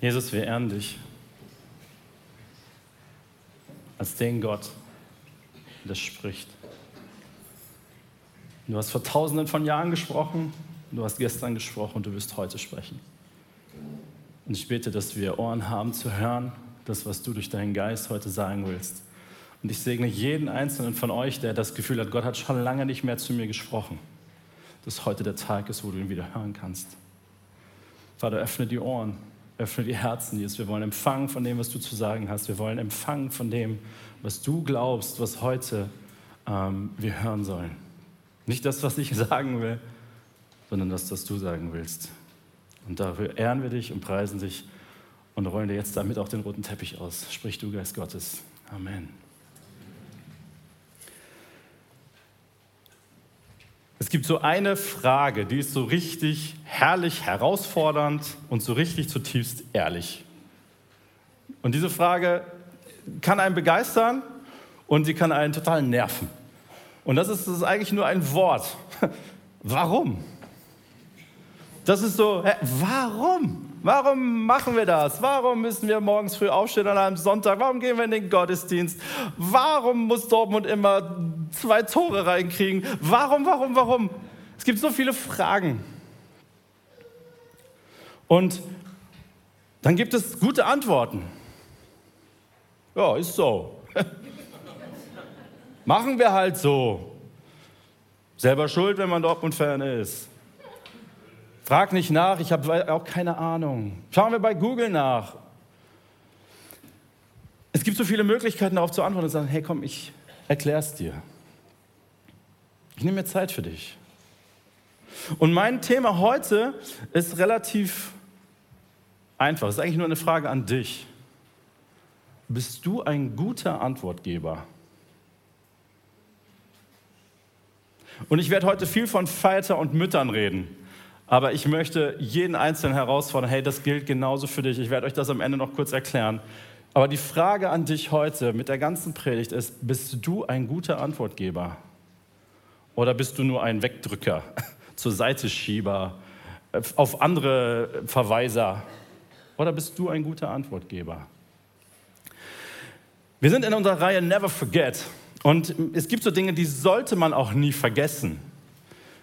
Jesus, wir ehren dich als den Gott, der spricht. Du hast vor tausenden von Jahren gesprochen, du hast gestern gesprochen und du wirst heute sprechen. Und ich bete, dass wir Ohren haben zu hören, das, was du durch deinen Geist heute sagen willst. Und ich segne jeden einzelnen von euch, der das Gefühl hat, Gott hat schon lange nicht mehr zu mir gesprochen, dass heute der Tag ist, wo du ihn wieder hören kannst. Vater, öffne die Ohren, öffne die Herzen, Jesus. Wir wollen empfangen von dem, was du zu sagen hast. Wir wollen empfangen von dem, was du glaubst, was heute ähm, wir hören sollen. Nicht das, was ich sagen will, sondern das, was du sagen willst. Und dafür ehren wir dich und preisen dich und rollen dir jetzt damit auch den roten Teppich aus. Sprich du, Geist Gottes. Amen. Es gibt so eine Frage, die ist so richtig herrlich herausfordernd und so richtig zutiefst ehrlich. Und diese Frage kann einen begeistern und sie kann einen total nerven. Und das ist, das ist eigentlich nur ein Wort. Warum? Das ist so, warum? Warum machen wir das? Warum müssen wir morgens früh aufstehen an einem Sonntag? Warum gehen wir in den Gottesdienst? Warum muss Dortmund immer zwei Tore reinkriegen? Warum, warum, warum? Es gibt so viele Fragen. Und dann gibt es gute Antworten. Ja, ist so. Machen wir halt so. Selber schuld, wenn man Dortmund-Fan ist. Frag nicht nach, ich habe auch keine Ahnung. Schauen wir bei Google nach. Es gibt so viele Möglichkeiten darauf zu antworten und sagen, hey komm, ich erkläre es dir. Ich nehme mir Zeit für dich. Und mein Thema heute ist relativ einfach. Es ist eigentlich nur eine Frage an dich. Bist du ein guter Antwortgeber? Und ich werde heute viel von Väter und Müttern reden. Aber ich möchte jeden Einzelnen herausfordern, hey, das gilt genauso für dich. Ich werde euch das am Ende noch kurz erklären. Aber die Frage an dich heute mit der ganzen Predigt ist, bist du ein guter Antwortgeber? Oder bist du nur ein Wegdrücker, zur Seite Schieber, auf andere Verweiser? Oder bist du ein guter Antwortgeber? Wir sind in unserer Reihe Never Forget. Und es gibt so Dinge, die sollte man auch nie vergessen.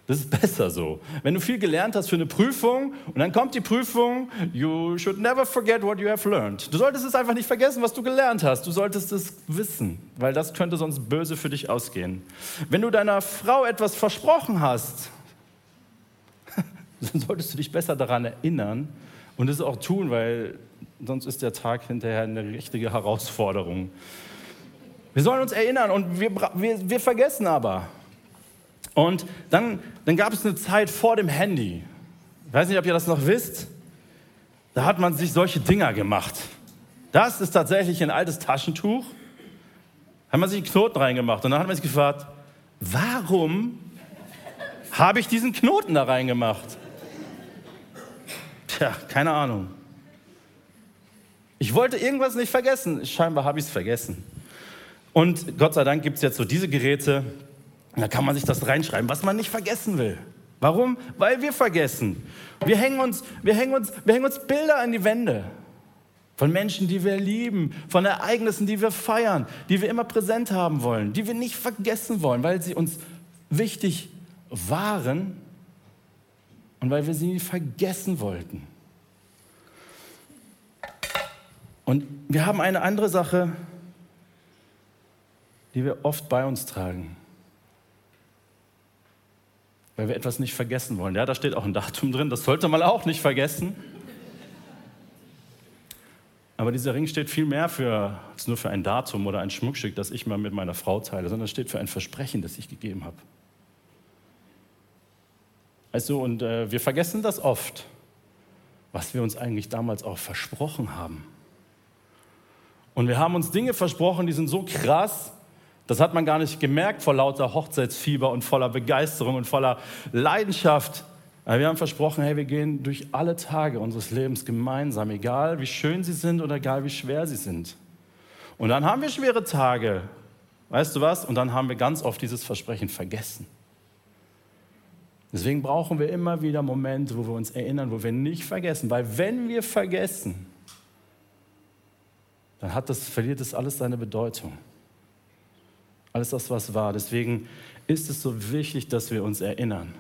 Das ist besser so. Wenn du viel gelernt hast für eine Prüfung und dann kommt die Prüfung, you should never forget what you have learned. Du solltest es einfach nicht vergessen, was du gelernt hast. Du solltest es wissen, weil das könnte sonst böse für dich ausgehen. Wenn du deiner Frau etwas versprochen hast, dann solltest du dich besser daran erinnern und es auch tun, weil sonst ist der Tag hinterher eine richtige Herausforderung. Wir sollen uns erinnern und wir, wir, wir vergessen aber. Und dann, dann gab es eine Zeit vor dem Handy. Ich weiß nicht, ob ihr das noch wisst. Da hat man sich solche Dinger gemacht. Das ist tatsächlich ein altes Taschentuch. Hat man sich einen Knoten reingemacht. Und dann hat man sich gefragt, warum habe ich diesen Knoten da reingemacht? Tja, keine Ahnung. Ich wollte irgendwas nicht vergessen. Scheinbar habe ich es vergessen. Und Gott sei Dank gibt es jetzt so diese Geräte, da kann man sich das reinschreiben, was man nicht vergessen will. Warum? Weil wir vergessen. Wir hängen uns, wir hängen uns, wir hängen uns Bilder an die Wände von Menschen, die wir lieben, von Ereignissen, die wir feiern, die wir immer präsent haben wollen, die wir nicht vergessen wollen, weil sie uns wichtig waren und weil wir sie nie vergessen wollten. Und wir haben eine andere Sache, die wir oft bei uns tragen weil wir etwas nicht vergessen wollen. Ja, da steht auch ein Datum drin, das sollte man auch nicht vergessen. Aber dieser Ring steht viel mehr für, als nur für ein Datum oder ein Schmuckstück, das ich mal mit meiner Frau teile, sondern steht für ein Versprechen, das ich gegeben habe. Also, und äh, wir vergessen das oft, was wir uns eigentlich damals auch versprochen haben. Und wir haben uns Dinge versprochen, die sind so krass, das hat man gar nicht gemerkt vor lauter Hochzeitsfieber und voller Begeisterung und voller Leidenschaft. Aber wir haben versprochen, hey, wir gehen durch alle Tage unseres Lebens gemeinsam, egal wie schön sie sind oder egal wie schwer sie sind. Und dann haben wir schwere Tage, weißt du was? Und dann haben wir ganz oft dieses Versprechen vergessen. Deswegen brauchen wir immer wieder Momente, wo wir uns erinnern, wo wir nicht vergessen. Weil wenn wir vergessen, dann hat das, verliert es alles seine Bedeutung. Alles das, was war. Deswegen ist es so wichtig, dass wir uns erinnern.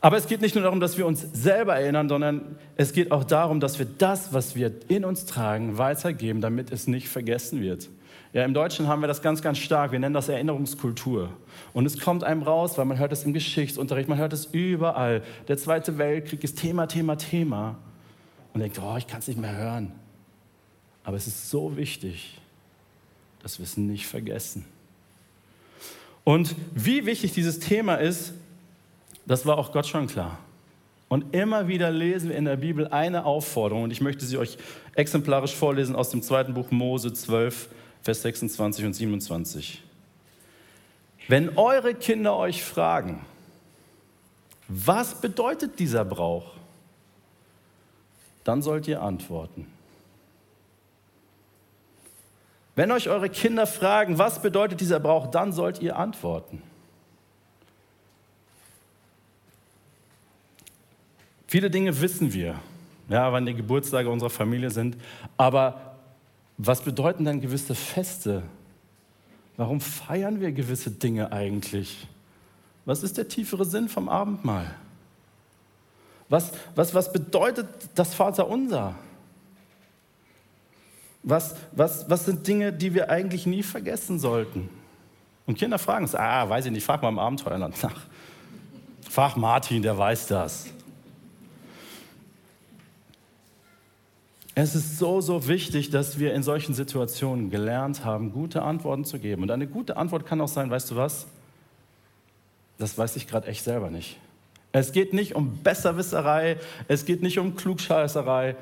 Aber es geht nicht nur darum, dass wir uns selber erinnern, sondern es geht auch darum, dass wir das, was wir in uns tragen, weitergeben, damit es nicht vergessen wird. Ja, Im Deutschen haben wir das ganz, ganz stark. Wir nennen das Erinnerungskultur. Und es kommt einem raus, weil man hört es im Geschichtsunterricht, man hört es überall. Der Zweite Weltkrieg ist Thema, Thema, Thema. Und denkt, oh, ich kann es nicht mehr hören. Aber es ist so wichtig, dass wir es nicht vergessen. Und wie wichtig dieses Thema ist, das war auch Gott schon klar. Und immer wieder lesen wir in der Bibel eine Aufforderung, und ich möchte sie euch exemplarisch vorlesen aus dem zweiten Buch Mose 12, Vers 26 und 27. Wenn eure Kinder euch fragen, was bedeutet dieser Brauch, dann sollt ihr antworten. Wenn euch eure Kinder fragen, was bedeutet dieser Brauch, dann sollt ihr antworten. Viele Dinge wissen wir, ja, wann die Geburtstage unserer Familie sind, aber was bedeuten dann gewisse Feste? Warum feiern wir gewisse Dinge eigentlich? Was ist der tiefere Sinn vom Abendmahl? Was, was, was bedeutet das Vaterunser? Was, was, was sind Dinge, die wir eigentlich nie vergessen sollten? Und Kinder fragen es, ah, weiß ich nicht, frag mal im Abenteuerland nach. Frag Martin, der weiß das. Es ist so, so wichtig, dass wir in solchen Situationen gelernt haben, gute Antworten zu geben. Und eine gute Antwort kann auch sein, weißt du was? Das weiß ich gerade echt selber nicht. Es geht nicht um Besserwisserei, es geht nicht um Klugscheißerei,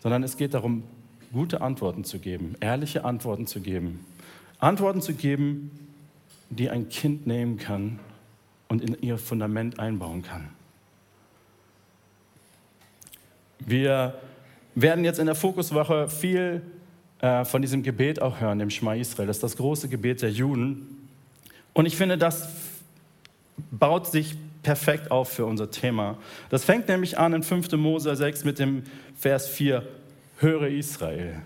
sondern es geht darum, gute Antworten zu geben, ehrliche Antworten zu geben. Antworten zu geben, die ein Kind nehmen kann und in ihr Fundament einbauen kann. Wir werden jetzt in der Fokuswoche viel äh, von diesem Gebet auch hören, dem Schma Israel. Das ist das große Gebet der Juden. Und ich finde, das baut sich perfekt auf für unser Thema. Das fängt nämlich an in 5. Mose 6 mit dem Vers 4. Höre Israel.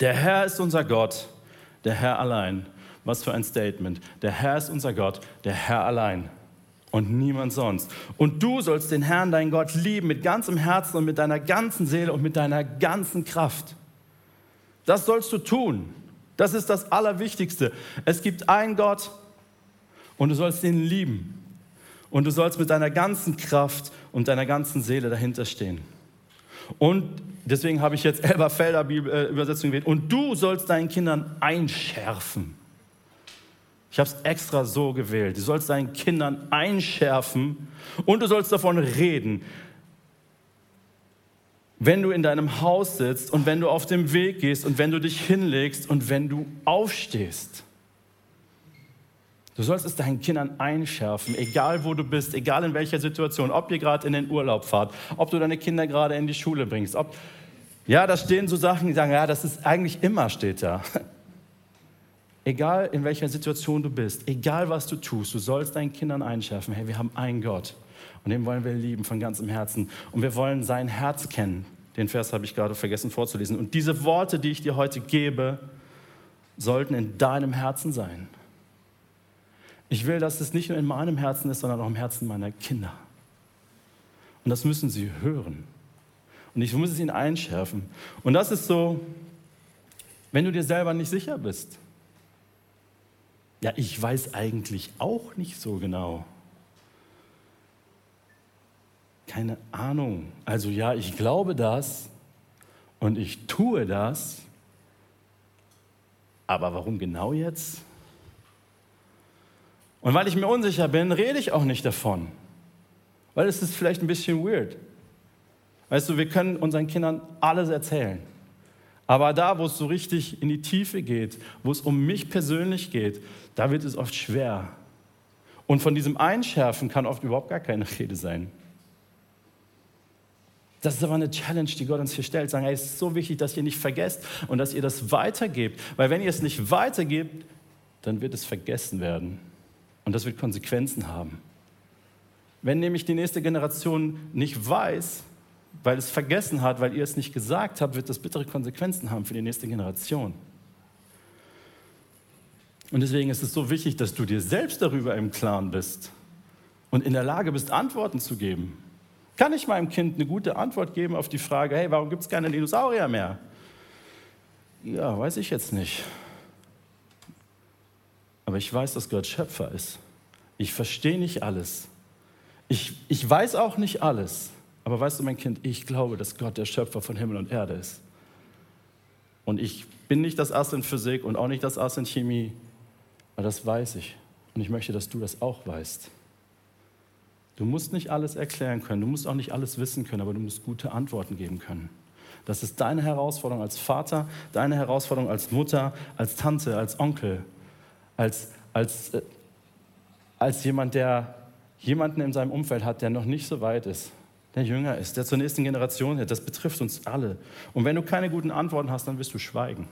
Der Herr ist unser Gott, der Herr allein. Was für ein Statement. Der Herr ist unser Gott, der Herr allein und niemand sonst. Und du sollst den Herrn, deinen Gott, lieben mit ganzem Herzen und mit deiner ganzen Seele und mit deiner ganzen Kraft. Das sollst du tun. Das ist das Allerwichtigste. Es gibt einen Gott und du sollst ihn lieben. Und du sollst mit deiner ganzen Kraft und deiner ganzen Seele dahinter stehen. Und deswegen habe ich jetzt Elberfelder äh, Übersetzung gewählt. Und du sollst deinen Kindern einschärfen ich habe es extra so gewählt. Du sollst deinen Kindern einschärfen und du sollst davon reden. Wenn du in deinem Haus sitzt und wenn du auf dem Weg gehst und wenn du dich hinlegst und wenn du aufstehst. Du sollst es deinen Kindern einschärfen, egal wo du bist, egal in welcher Situation, ob ihr gerade in den Urlaub fahrt, ob du deine Kinder gerade in die Schule bringst. Ob, ja, da stehen so Sachen, die sagen, ja, das ist eigentlich immer steht da. Egal in welcher Situation du bist, egal was du tust, du sollst deinen Kindern einschärfen, hey, wir haben einen Gott und den wollen wir lieben von ganzem Herzen und wir wollen sein Herz kennen. Den Vers habe ich gerade vergessen vorzulesen. Und diese Worte, die ich dir heute gebe, sollten in deinem Herzen sein. Ich will, dass es nicht nur in meinem Herzen ist, sondern auch im Herzen meiner Kinder. Und das müssen sie hören. Und ich muss es ihnen einschärfen. Und das ist so, wenn du dir selber nicht sicher bist. Ja, ich weiß eigentlich auch nicht so genau. Keine Ahnung. Also ja, ich glaube das und ich tue das. Aber warum genau jetzt? Und weil ich mir unsicher bin, rede ich auch nicht davon. Weil es ist vielleicht ein bisschen weird. Weißt du, wir können unseren Kindern alles erzählen. Aber da, wo es so richtig in die Tiefe geht, wo es um mich persönlich geht, da wird es oft schwer. Und von diesem Einschärfen kann oft überhaupt gar keine Rede sein. Das ist aber eine Challenge, die Gott uns hier stellt. Sagen, hey, es ist so wichtig, dass ihr nicht vergesst und dass ihr das weitergebt. Weil wenn ihr es nicht weitergebt, dann wird es vergessen werden. Und das wird Konsequenzen haben. Wenn nämlich die nächste Generation nicht weiß, weil es vergessen hat, weil ihr es nicht gesagt habt, wird das bittere Konsequenzen haben für die nächste Generation. Und deswegen ist es so wichtig, dass du dir selbst darüber im Klaren bist und in der Lage bist, Antworten zu geben. Kann ich meinem Kind eine gute Antwort geben auf die Frage, hey, warum gibt es keine Dinosaurier mehr? Ja, weiß ich jetzt nicht. Aber ich weiß, dass Gott Schöpfer ist. Ich verstehe nicht alles. Ich, ich weiß auch nicht alles. Aber weißt du, mein Kind, ich glaube, dass Gott der Schöpfer von Himmel und Erde ist. Und ich bin nicht das Ass in Physik und auch nicht das Ass in Chemie. Aber das weiß ich. Und ich möchte, dass du das auch weißt. Du musst nicht alles erklären können, du musst auch nicht alles wissen können, aber du musst gute Antworten geben können. Das ist deine Herausforderung als Vater, deine Herausforderung als Mutter, als Tante, als Onkel, als, als, äh, als jemand, der jemanden in seinem Umfeld hat, der noch nicht so weit ist, der jünger ist, der zur nächsten Generation hat. Das betrifft uns alle. Und wenn du keine guten Antworten hast, dann wirst du schweigen.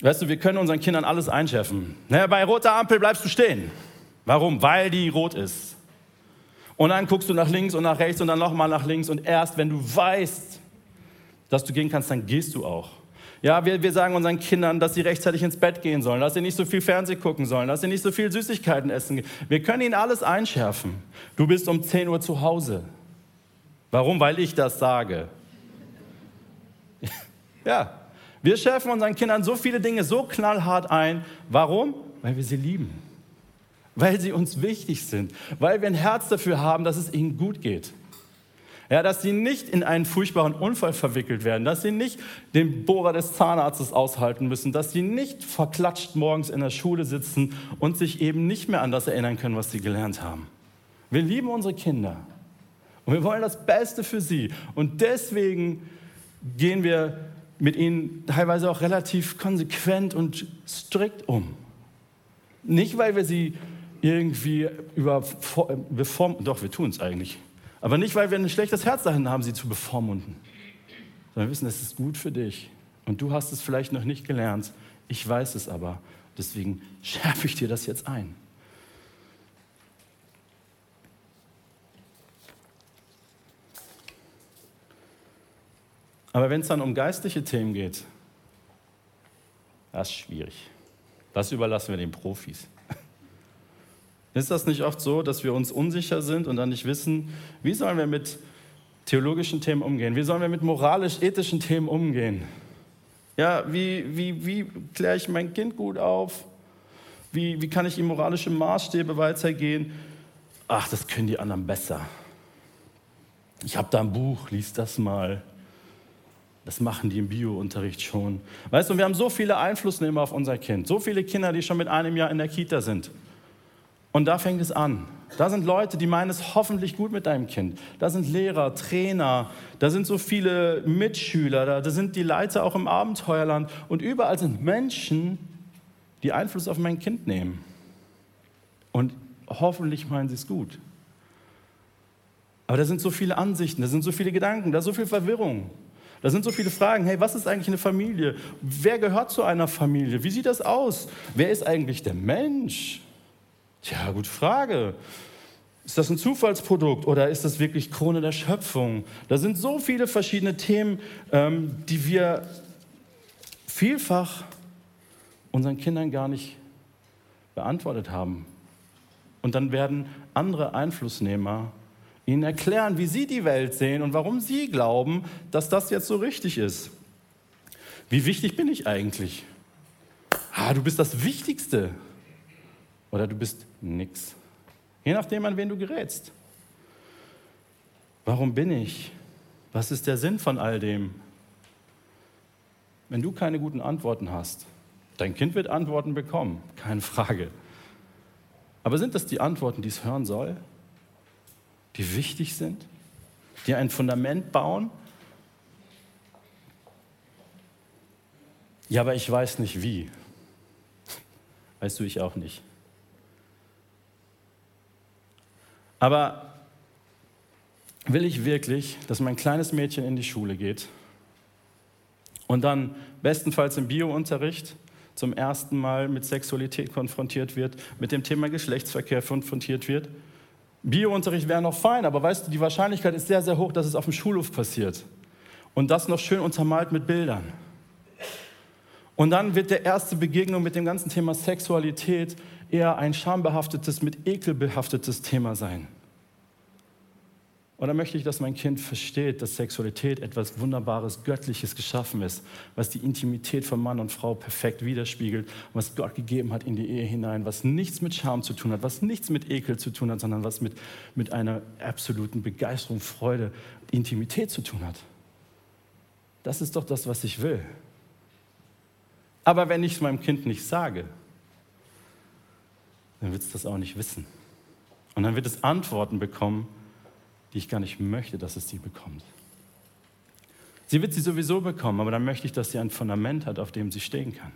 Weißt du, wir können unseren Kindern alles einschärfen. Naja, bei roter Ampel bleibst du stehen. Warum? Weil die rot ist. Und dann guckst du nach links und nach rechts und dann nochmal nach links. Und erst wenn du weißt, dass du gehen kannst, dann gehst du auch. Ja, wir, wir sagen unseren Kindern, dass sie rechtzeitig ins Bett gehen sollen, dass sie nicht so viel Fernsehen gucken sollen, dass sie nicht so viel Süßigkeiten essen. Wir können ihnen alles einschärfen. Du bist um 10 Uhr zu Hause. Warum? Weil ich das sage. Ja, wir schärfen unseren Kindern so viele Dinge so knallhart ein. Warum? Weil wir sie lieben. Weil sie uns wichtig sind. Weil wir ein Herz dafür haben, dass es ihnen gut geht. Ja, dass sie nicht in einen furchtbaren Unfall verwickelt werden, dass sie nicht den Bohrer des Zahnarztes aushalten müssen, dass sie nicht verklatscht morgens in der Schule sitzen und sich eben nicht mehr an das erinnern können, was sie gelernt haben. Wir lieben unsere Kinder und wir wollen das Beste für sie. Und deswegen gehen wir mit ihnen teilweise auch relativ konsequent und strikt um. Nicht, weil wir sie irgendwie über, beformen, doch, wir tun es eigentlich. Aber nicht, weil wir ein schlechtes Herz dahin haben, sie zu bevormunden, sondern wir wissen, es ist gut für dich. Und du hast es vielleicht noch nicht gelernt. Ich weiß es aber. Deswegen schärfe ich dir das jetzt ein. Aber wenn es dann um geistliche Themen geht, das ist schwierig. Das überlassen wir den Profis. Ist das nicht oft so, dass wir uns unsicher sind und dann nicht wissen, wie sollen wir mit theologischen Themen umgehen? Wie sollen wir mit moralisch-ethischen Themen umgehen? Ja, wie, wie, wie kläre ich mein Kind gut auf? Wie, wie kann ich ihm moralische Maßstäbe weitergehen? Ach, das können die anderen besser. Ich habe da ein Buch, lies das mal. Das machen die im Bio-Unterricht schon. Weißt du, wir haben so viele Einflussnehmer auf unser Kind. So viele Kinder, die schon mit einem Jahr in der Kita sind. Und da fängt es an. Da sind Leute, die meinen es hoffentlich gut mit deinem Kind. Da sind Lehrer, Trainer, da sind so viele Mitschüler, da, da sind die Leiter auch im Abenteuerland. Und überall sind Menschen, die Einfluss auf mein Kind nehmen. Und hoffentlich meinen sie es gut. Aber da sind so viele Ansichten, da sind so viele Gedanken, da ist so viel Verwirrung. Da sind so viele Fragen. Hey, was ist eigentlich eine Familie? Wer gehört zu einer Familie? Wie sieht das aus? Wer ist eigentlich der Mensch? Tja, gute Frage. Ist das ein Zufallsprodukt oder ist das wirklich Krone der Schöpfung? Da sind so viele verschiedene Themen, ähm, die wir vielfach unseren Kindern gar nicht beantwortet haben. Und dann werden andere Einflussnehmer ihnen erklären, wie sie die Welt sehen und warum sie glauben, dass das jetzt so richtig ist. Wie wichtig bin ich eigentlich? Ah, du bist das Wichtigste. Oder du bist nix. Je nachdem, an wen du gerätst. Warum bin ich? Was ist der Sinn von all dem? Wenn du keine guten Antworten hast, dein Kind wird Antworten bekommen, keine Frage. Aber sind das die Antworten, die es hören soll? die wichtig sind, die ein Fundament bauen. Ja, aber ich weiß nicht wie. Weißt du, ich auch nicht. Aber will ich wirklich, dass mein kleines Mädchen in die Schule geht und dann bestenfalls im Biounterricht zum ersten Mal mit Sexualität konfrontiert wird, mit dem Thema Geschlechtsverkehr konfrontiert wird? Biounterricht wäre noch fein, aber weißt du, die Wahrscheinlichkeit ist sehr, sehr hoch, dass es auf dem Schulhof passiert. Und das noch schön untermalt mit Bildern. Und dann wird der erste Begegnung mit dem ganzen Thema Sexualität eher ein schambehaftetes, mit Ekel behaftetes Thema sein. Und dann möchte ich, dass mein Kind versteht, dass Sexualität etwas Wunderbares, Göttliches geschaffen ist, was die Intimität von Mann und Frau perfekt widerspiegelt, was Gott gegeben hat in die Ehe hinein, was nichts mit Scham zu tun hat, was nichts mit Ekel zu tun hat, sondern was mit, mit einer absoluten Begeisterung, Freude, Intimität zu tun hat. Das ist doch das, was ich will. Aber wenn ich es meinem Kind nicht sage, dann wird es das auch nicht wissen. Und dann wird es Antworten bekommen, die ich gar nicht möchte, dass es sie bekommt. Sie wird sie sowieso bekommen, aber dann möchte ich, dass sie ein Fundament hat, auf dem sie stehen kann.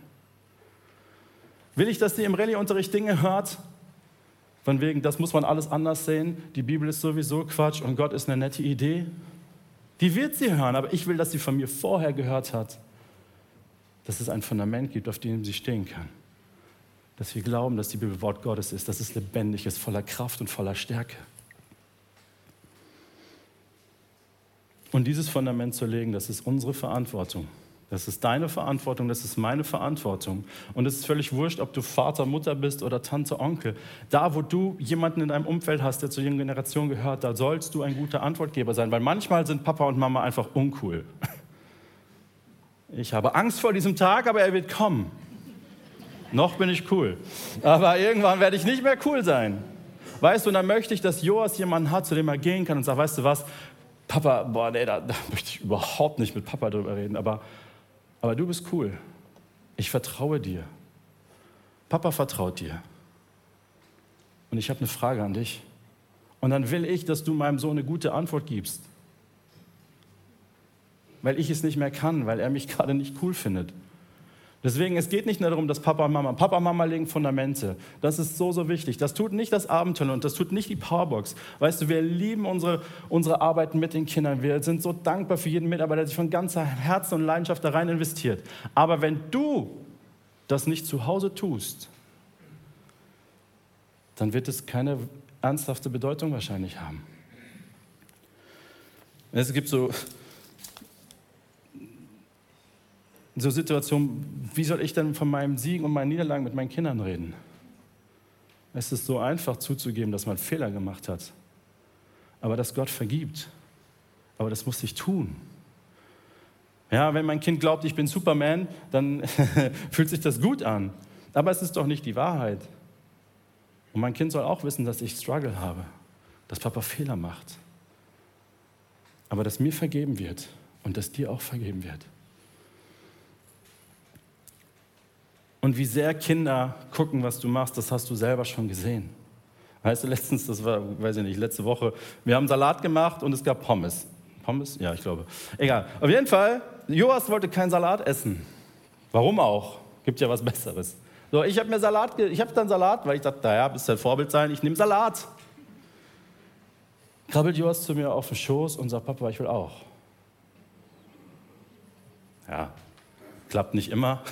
Will ich, dass sie im Rallye-Unterricht Dinge hört, von wegen, das muss man alles anders sehen, die Bibel ist sowieso Quatsch und Gott ist eine nette Idee? Die wird sie hören, aber ich will, dass sie von mir vorher gehört hat, dass es ein Fundament gibt, auf dem sie stehen kann. Dass wir glauben, dass die Bibel Wort Gottes ist, dass es lebendig ist, voller Kraft und voller Stärke. Und dieses Fundament zu legen, das ist unsere Verantwortung. Das ist deine Verantwortung, das ist meine Verantwortung. Und es ist völlig wurscht, ob du Vater, Mutter bist oder Tante, Onkel. Da, wo du jemanden in deinem Umfeld hast, der zur jungen Generation gehört, da sollst du ein guter Antwortgeber sein, weil manchmal sind Papa und Mama einfach uncool. Ich habe Angst vor diesem Tag, aber er wird kommen. Noch bin ich cool. Aber irgendwann werde ich nicht mehr cool sein. Weißt du, und dann möchte ich, dass Joas jemanden hat, zu dem er gehen kann und sagt, weißt du was, Papa, boah, nee, da, da möchte ich überhaupt nicht mit Papa drüber reden, aber, aber du bist cool. Ich vertraue dir. Papa vertraut dir. Und ich habe eine Frage an dich. Und dann will ich, dass du meinem Sohn eine gute Antwort gibst. Weil ich es nicht mehr kann, weil er mich gerade nicht cool findet. Deswegen, es geht nicht nur darum, dass Papa und Mama, Papa und Mama legen Fundamente. Das ist so, so wichtig. Das tut nicht das Abenteuer und das tut nicht die Powerbox. Weißt du, wir lieben unsere, unsere Arbeiten mit den Kindern. Wir sind so dankbar für jeden Mitarbeiter, der sich von ganzer Herzen und Leidenschaft da rein investiert. Aber wenn du das nicht zu Hause tust, dann wird es keine ernsthafte Bedeutung wahrscheinlich haben. Es gibt so in so Situationen, wie soll ich denn von meinem Siegen und meinen Niederlagen mit meinen Kindern reden? Es ist so einfach zuzugeben, dass man Fehler gemacht hat. Aber dass Gott vergibt. Aber das muss ich tun. Ja, wenn mein Kind glaubt, ich bin Superman, dann fühlt sich das gut an. Aber es ist doch nicht die Wahrheit. Und mein Kind soll auch wissen, dass ich Struggle habe, dass Papa Fehler macht. Aber dass mir vergeben wird und dass dir auch vergeben wird. Und wie sehr Kinder gucken, was du machst, das hast du selber schon gesehen. Weißt du, letztens, das war, weiß ich nicht, letzte Woche, wir haben Salat gemacht und es gab Pommes. Pommes? Ja, ich glaube. Egal. Auf jeden Fall, Joas wollte keinen Salat essen. Warum auch? Gibt ja was Besseres. So, ich habe mir Salat, ich habe dann Salat, weil ich dachte, naja, bist du ein Vorbild sein, ich nehme Salat. Krabbelt Joas zu mir auf den Schoß und sagt, Papa, ich will auch. Ja, klappt nicht immer.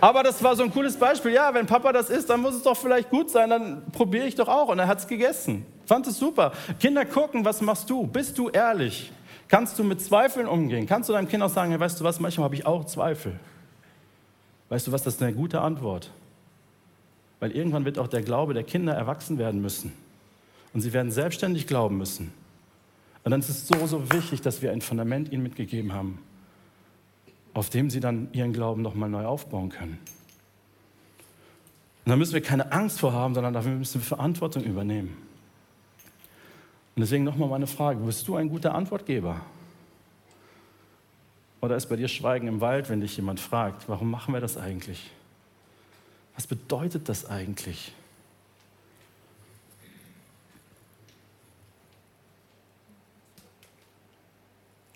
Aber das war so ein cooles Beispiel. Ja, wenn Papa das isst, dann muss es doch vielleicht gut sein, dann probiere ich doch auch. Und er hat es gegessen. Fand es super. Kinder gucken, was machst du? Bist du ehrlich? Kannst du mit Zweifeln umgehen? Kannst du deinem Kind auch sagen, hey, weißt du was, manchmal habe ich auch Zweifel. Weißt du was, das ist eine gute Antwort. Weil irgendwann wird auch der Glaube der Kinder erwachsen werden müssen. Und sie werden selbstständig glauben müssen. Und dann ist es so, so wichtig, dass wir ein Fundament ihnen mitgegeben haben auf dem sie dann ihren Glauben nochmal neu aufbauen können. Und da müssen wir keine Angst vor haben, sondern dafür müssen wir Verantwortung übernehmen. Und deswegen nochmal meine Frage, bist du ein guter Antwortgeber? Oder ist bei dir Schweigen im Wald, wenn dich jemand fragt, warum machen wir das eigentlich? Was bedeutet das eigentlich?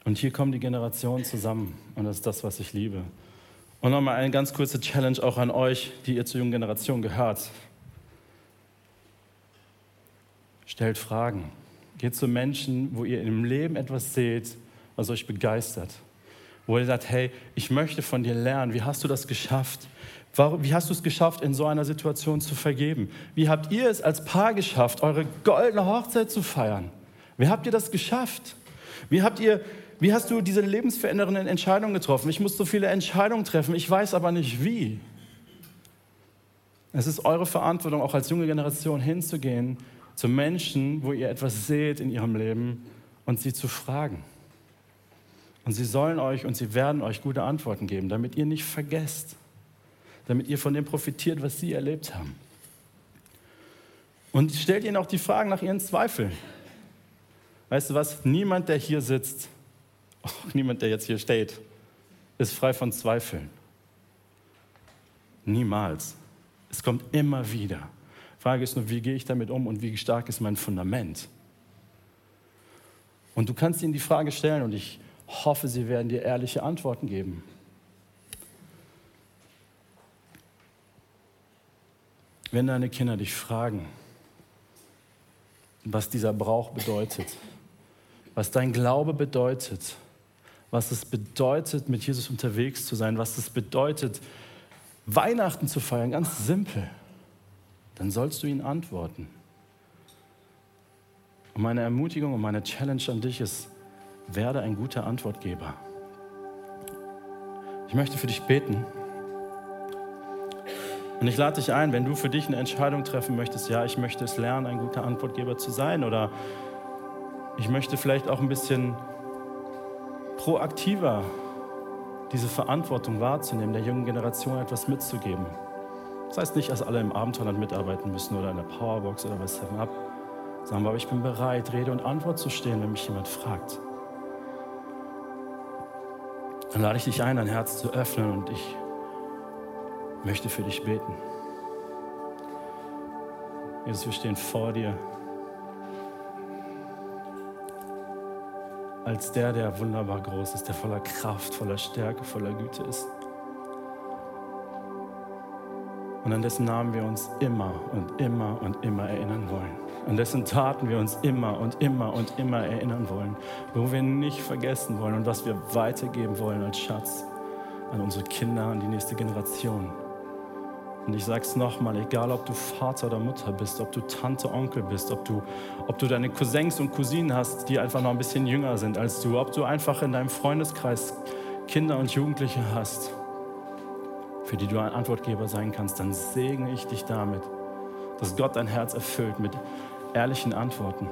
Und hier kommen die Generationen zusammen und das ist das, was ich liebe. Und nochmal eine ganz kurze Challenge auch an euch, die ihr zur jungen Generation gehört. Stellt Fragen. Geht zu Menschen, wo ihr im Leben etwas seht, was euch begeistert. wo ihr sagt, hey, ich möchte von dir lernen. Wie hast du das geschafft? Wie hast du es geschafft, in so einer Situation zu vergeben? Wie habt ihr es als Paar geschafft, eure goldene Hochzeit zu feiern? Wie habt ihr das geschafft? Wie, habt ihr, wie hast du diese lebensverändernden Entscheidungen getroffen? Ich muss so viele Entscheidungen treffen, ich weiß aber nicht wie. Es ist eure Verantwortung, auch als junge Generation hinzugehen zu Menschen, wo ihr etwas seht in ihrem Leben und sie zu fragen. Und sie sollen euch und sie werden euch gute Antworten geben, damit ihr nicht vergesst, damit ihr von dem profitiert, was sie erlebt haben. Und stellt ihnen auch die Fragen nach ihren Zweifeln. Weißt du was? Niemand, der hier sitzt, auch niemand, der jetzt hier steht, ist frei von Zweifeln. Niemals. Es kommt immer wieder. Frage ist nur, wie gehe ich damit um und wie stark ist mein Fundament? Und du kannst ihnen die Frage stellen und ich hoffe, sie werden dir ehrliche Antworten geben. Wenn deine Kinder dich fragen, was dieser Brauch bedeutet, was dein Glaube bedeutet, was es bedeutet, mit Jesus unterwegs zu sein, was es bedeutet, Weihnachten zu feiern, ganz simpel, dann sollst du ihnen antworten. Und meine Ermutigung und meine Challenge an dich ist, werde ein guter Antwortgeber. Ich möchte für dich beten. Und ich lade dich ein, wenn du für dich eine Entscheidung treffen möchtest, ja, ich möchte es lernen, ein guter Antwortgeber zu sein oder ich möchte vielleicht auch ein bisschen proaktiver diese Verantwortung wahrzunehmen, der jungen Generation etwas mitzugeben. Das heißt nicht, dass alle im Abenteuerland mitarbeiten müssen oder in der Powerbox oder bei 7-Up, sondern aber ich bin bereit, Rede und Antwort zu stehen, wenn mich jemand fragt. Dann lade ich dich ein, dein Herz zu öffnen und ich möchte für dich beten. Jesus, wir stehen vor dir. Als der, der wunderbar groß ist, der voller Kraft, voller Stärke, voller Güte ist. Und an dessen Namen wir uns immer und immer und immer erinnern wollen. An dessen Taten wir uns immer und immer und immer erinnern wollen. Wo wir nicht vergessen wollen und was wir weitergeben wollen als Schatz an unsere Kinder, an die nächste Generation. Und ich sage es nochmal, egal ob du Vater oder Mutter bist, ob du Tante, Onkel bist, ob du, ob du deine Cousins und Cousinen hast, die einfach noch ein bisschen jünger sind als du, ob du einfach in deinem Freundeskreis Kinder und Jugendliche hast, für die du ein Antwortgeber sein kannst, dann segne ich dich damit, dass Gott dein Herz erfüllt mit ehrlichen Antworten.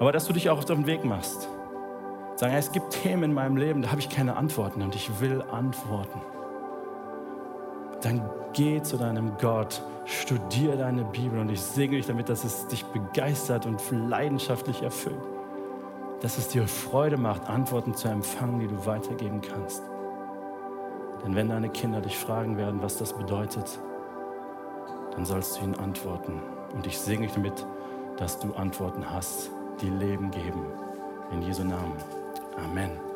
Aber dass du dich auch auf den Weg machst. Sagen, es gibt Themen in meinem Leben, da habe ich keine Antworten und ich will antworten dann geh zu deinem Gott, studier deine Bibel und ich segne dich damit, dass es dich begeistert und leidenschaftlich erfüllt. Dass es dir Freude macht, Antworten zu empfangen, die du weitergeben kannst. Denn wenn deine Kinder dich fragen werden, was das bedeutet, dann sollst du ihnen antworten. Und ich segne dich damit, dass du Antworten hast, die Leben geben. In Jesu Namen. Amen.